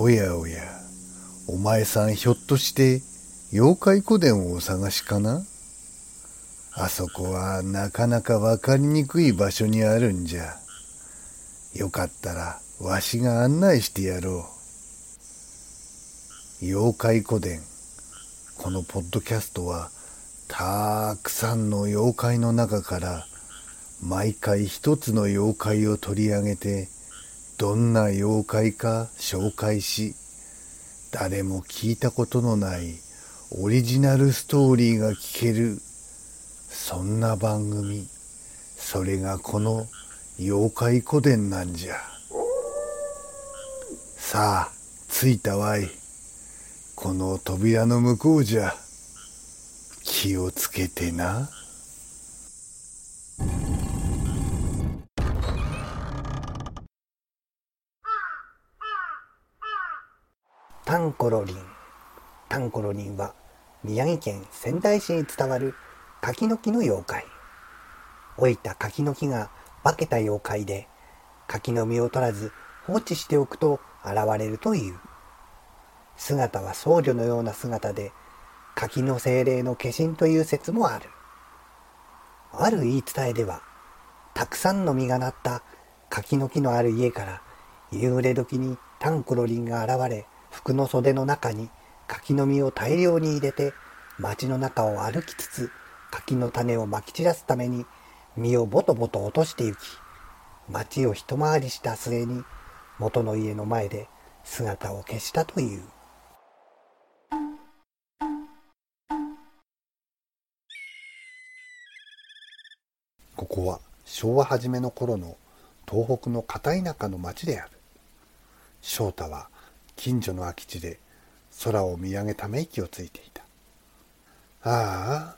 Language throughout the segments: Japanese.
おやおや、お前さんひょっとして妖怪古殿をお探しかな？あそこはなかなかわかりにくい場所にあるんじゃ。よかったらわしが案内してやろう。妖怪古殿。このポッドキャストはたくさんの妖怪の中から毎回一つの妖怪を取り上げてどんな妖怪か紹介し誰も聞いたことのないオリジナルストーリーが聞けるそんな番組。それがこの妖怪古典なんじゃ。さあ着いたわい。この扉の向こうじゃ。気をつけてな。コロリン。タンコロリンは宮城県仙台市に伝わる柿の木の妖怪。老いた柿の木が化けた妖怪で、柿の実を取らず放置しておくと現れるという。姿は僧侶のような姿で、柿の精霊の化身という説もある。ある言い伝えでは、たくさんの実がなった柿の木のある家から夕暮れ時にタンコロリンが現れ、服の袖の中に柿の実を大量に入れて街の中を歩きつつ柿の種をまき散らすために実をボトボト落として行き街を一回りした末に元の家の前で姿を消したという。ここは昭和初めの頃の東北の片田舎の町である翔太は近所の空き地で空を見上げため息をついていた。ああ、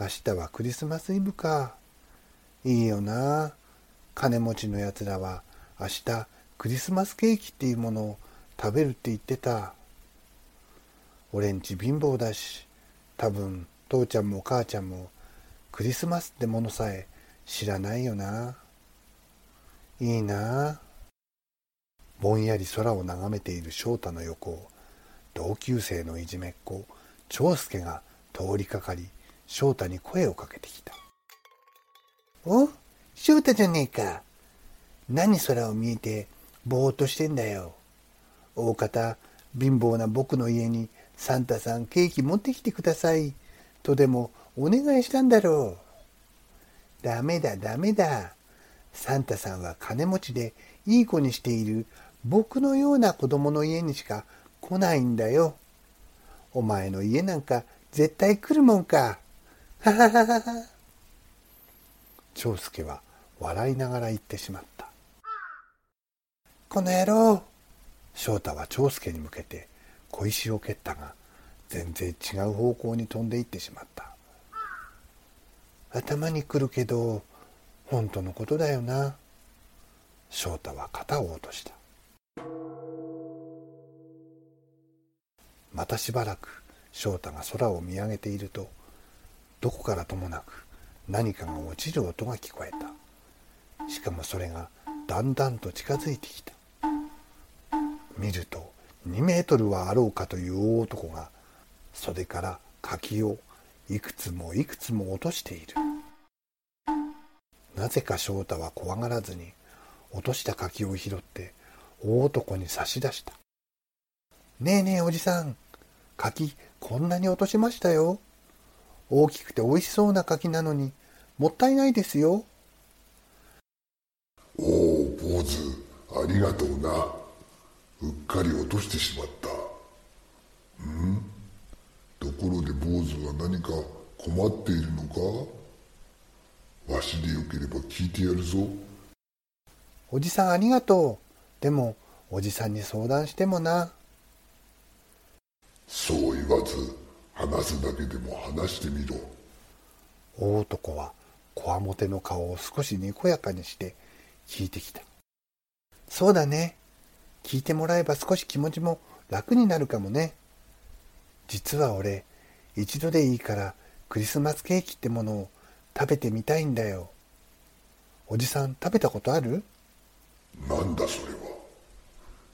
明日はクリスマスイブか。いいよな。金持ちのやつらは明日クリスマスケーキっていうものを食べるって言ってた。俺んち貧乏だし、多分父ちゃんも母ちゃんもクリスマスってものさえ知らないよな。いいな。ぼんやり空を眺めている翔太の横を同級生のいじめっ子長介が通りかかり翔太に声をかけてきた「お翔太じゃねえか。何空を見えてぼーっとしてんだよ。大方貧乏な僕の家にサンタさんケーキ持ってきてください。とでもお願いしたんだろう。ダメだダメだ。サンタさんは金持ちでいい子にしている僕のような子供の家にしか来ないんだよ。お前の家なんか絶対来るもんか。はははは。長介は笑いながら言ってしまった。この野郎翔太は長介に向けて小石を蹴ったが全然違う方向に飛んでいってしまった。頭に来るけど本当のことだよな。翔太は肩を落とした。またしばらく翔太が空を見上げているとどこからともなく何かが落ちる音が聞こえた。しかもそれがだんだんと近づいてきた。見ると2メートルはあろうかという大男が袖から柿をいくつもいくつも落としている。なぜか翔太は怖がらずに落とした柿を拾って大男に差し出した。ねえねえおじさん、柿こんなに落としましたよ。大きくて美味しそうな柿なのにもったいないですよ。おお、坊主、ありがとうな。うっかり落としてしまった。ん？ところで坊主は何か困っているのか？わしでよければ聞いてやるぞ。おじさんありがとう。でもおじさんに相談してもな。そう言わず話すだけでも話してみろ。大男はこわもての顔を少しにこやかにして聞いてきた。そうだね。聞いてもらえば少し気持ちも楽になるかもね。実は俺一度でいいからクリスマスケーキってものを食べてみたいんだよ。おじさん食べたことある？なんだそれは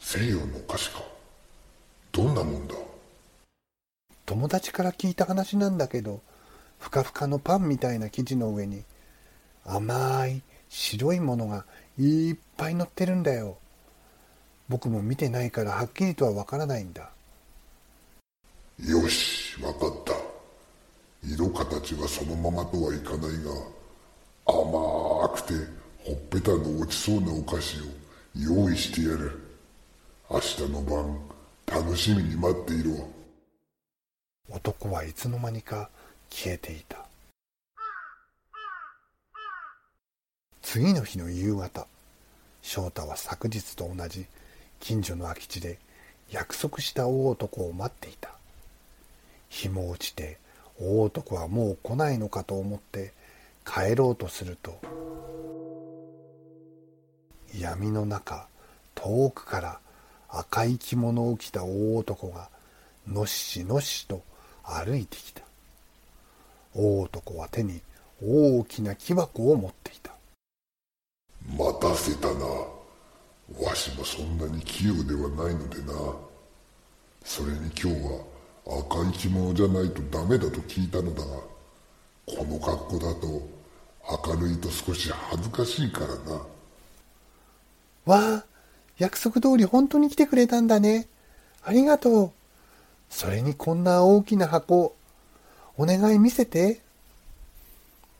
西洋の菓子か。どんなもんだ？友達から聞いた話なんだけどふかふかのパンみたいな生地の上に甘い白いものがいっぱい乗ってるんだよ。僕も見てないからはっきりとはわからないんだ。よしわかった。色形がそのままとはいかないが甘くてほっぺたの落ちそうなお菓子を用意してやる明日の晩楽しみに待っていろ。男はいつの間にか消えていた。次の日の夕方翔太は昨日と同じ近所の空き地で約束した大男を待っていた。日も落ちて大男はもう来ないのかと思って帰ろうとすると闇の中遠くから赤い着物を着た大男がのっしのっしと歩いてきた。大男は手に大きな木箱を持っていた。待たせたな。わしもそんなに器用ではないのでな。それに今日は赤い着物じゃないとダメだと聞いたのだがこの格好だと明るいと少し恥ずかしいからな。わあ約束通り本当に来てくれたんだね。ありがとう。それにこんな大きな箱お願い見せて。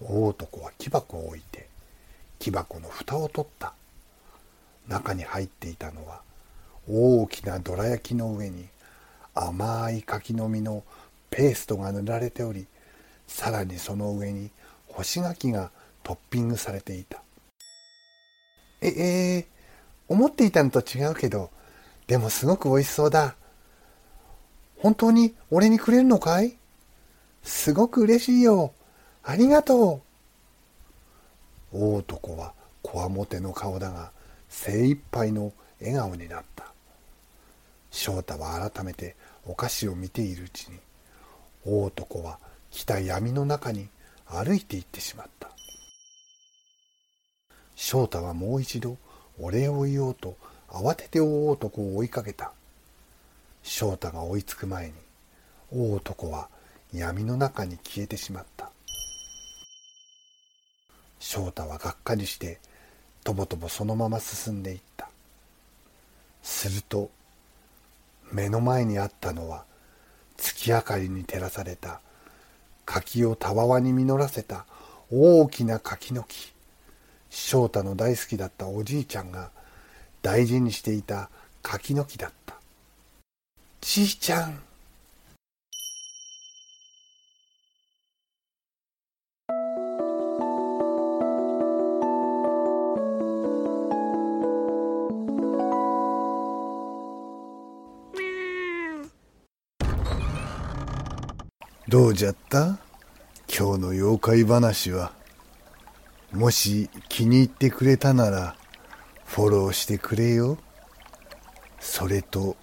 大男は木箱を置いて木箱の蓋を取った。中に入っていたのは大きなどら焼きの上に甘い柿の実のペーストが塗られておりさらにその上に干し柿がトッピングされていた。ええー、思っていたのと違うけどでもすごく美味しそうだ。本当に俺にくれるのかい？すごく嬉しいよ。ありがとう。大男はこわもての顔だが精一杯の笑顔になった。翔太は改めてお菓子を見ているうちに大男は来た闇の中に歩いて行ってしまった。翔太はもう一度お礼を言おうと慌てて大男を追いかけた。翔太が追いつく前に大男は闇の中に消えてしまった。翔太はがっかりしてとぼとぼそのまま進んでいった。すると目の前にあったのは月明かりに照らされた柿をたわわに実らせた大きな柿の木。翔太の大好きだったおじいちゃんが大事にしていた柿の木だった。じいちゃん。どうじゃった？今日の妖怪話は。もし気に入ってくれたならフォローしてくれよ。それと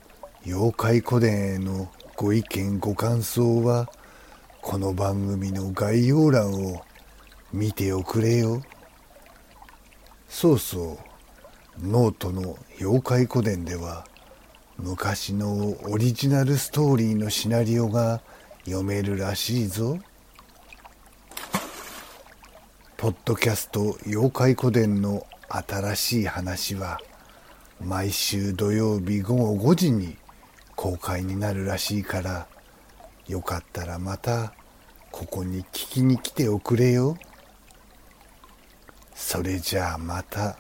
妖怪古伝へのご意見ご感想はこの番組の概要欄を見ておくれよ。そうそうノートの妖怪古伝では昔のオリジナルストーリーのシナリオが読めるらしいぞ。ポッドキャスト妖怪古典の新しい話は毎週土曜日午後5時に公開になるらしいからよかったらまたここに聞きに来ておくれよそれじゃあまた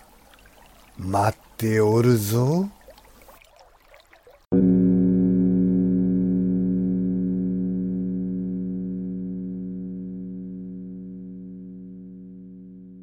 待っておるぞ。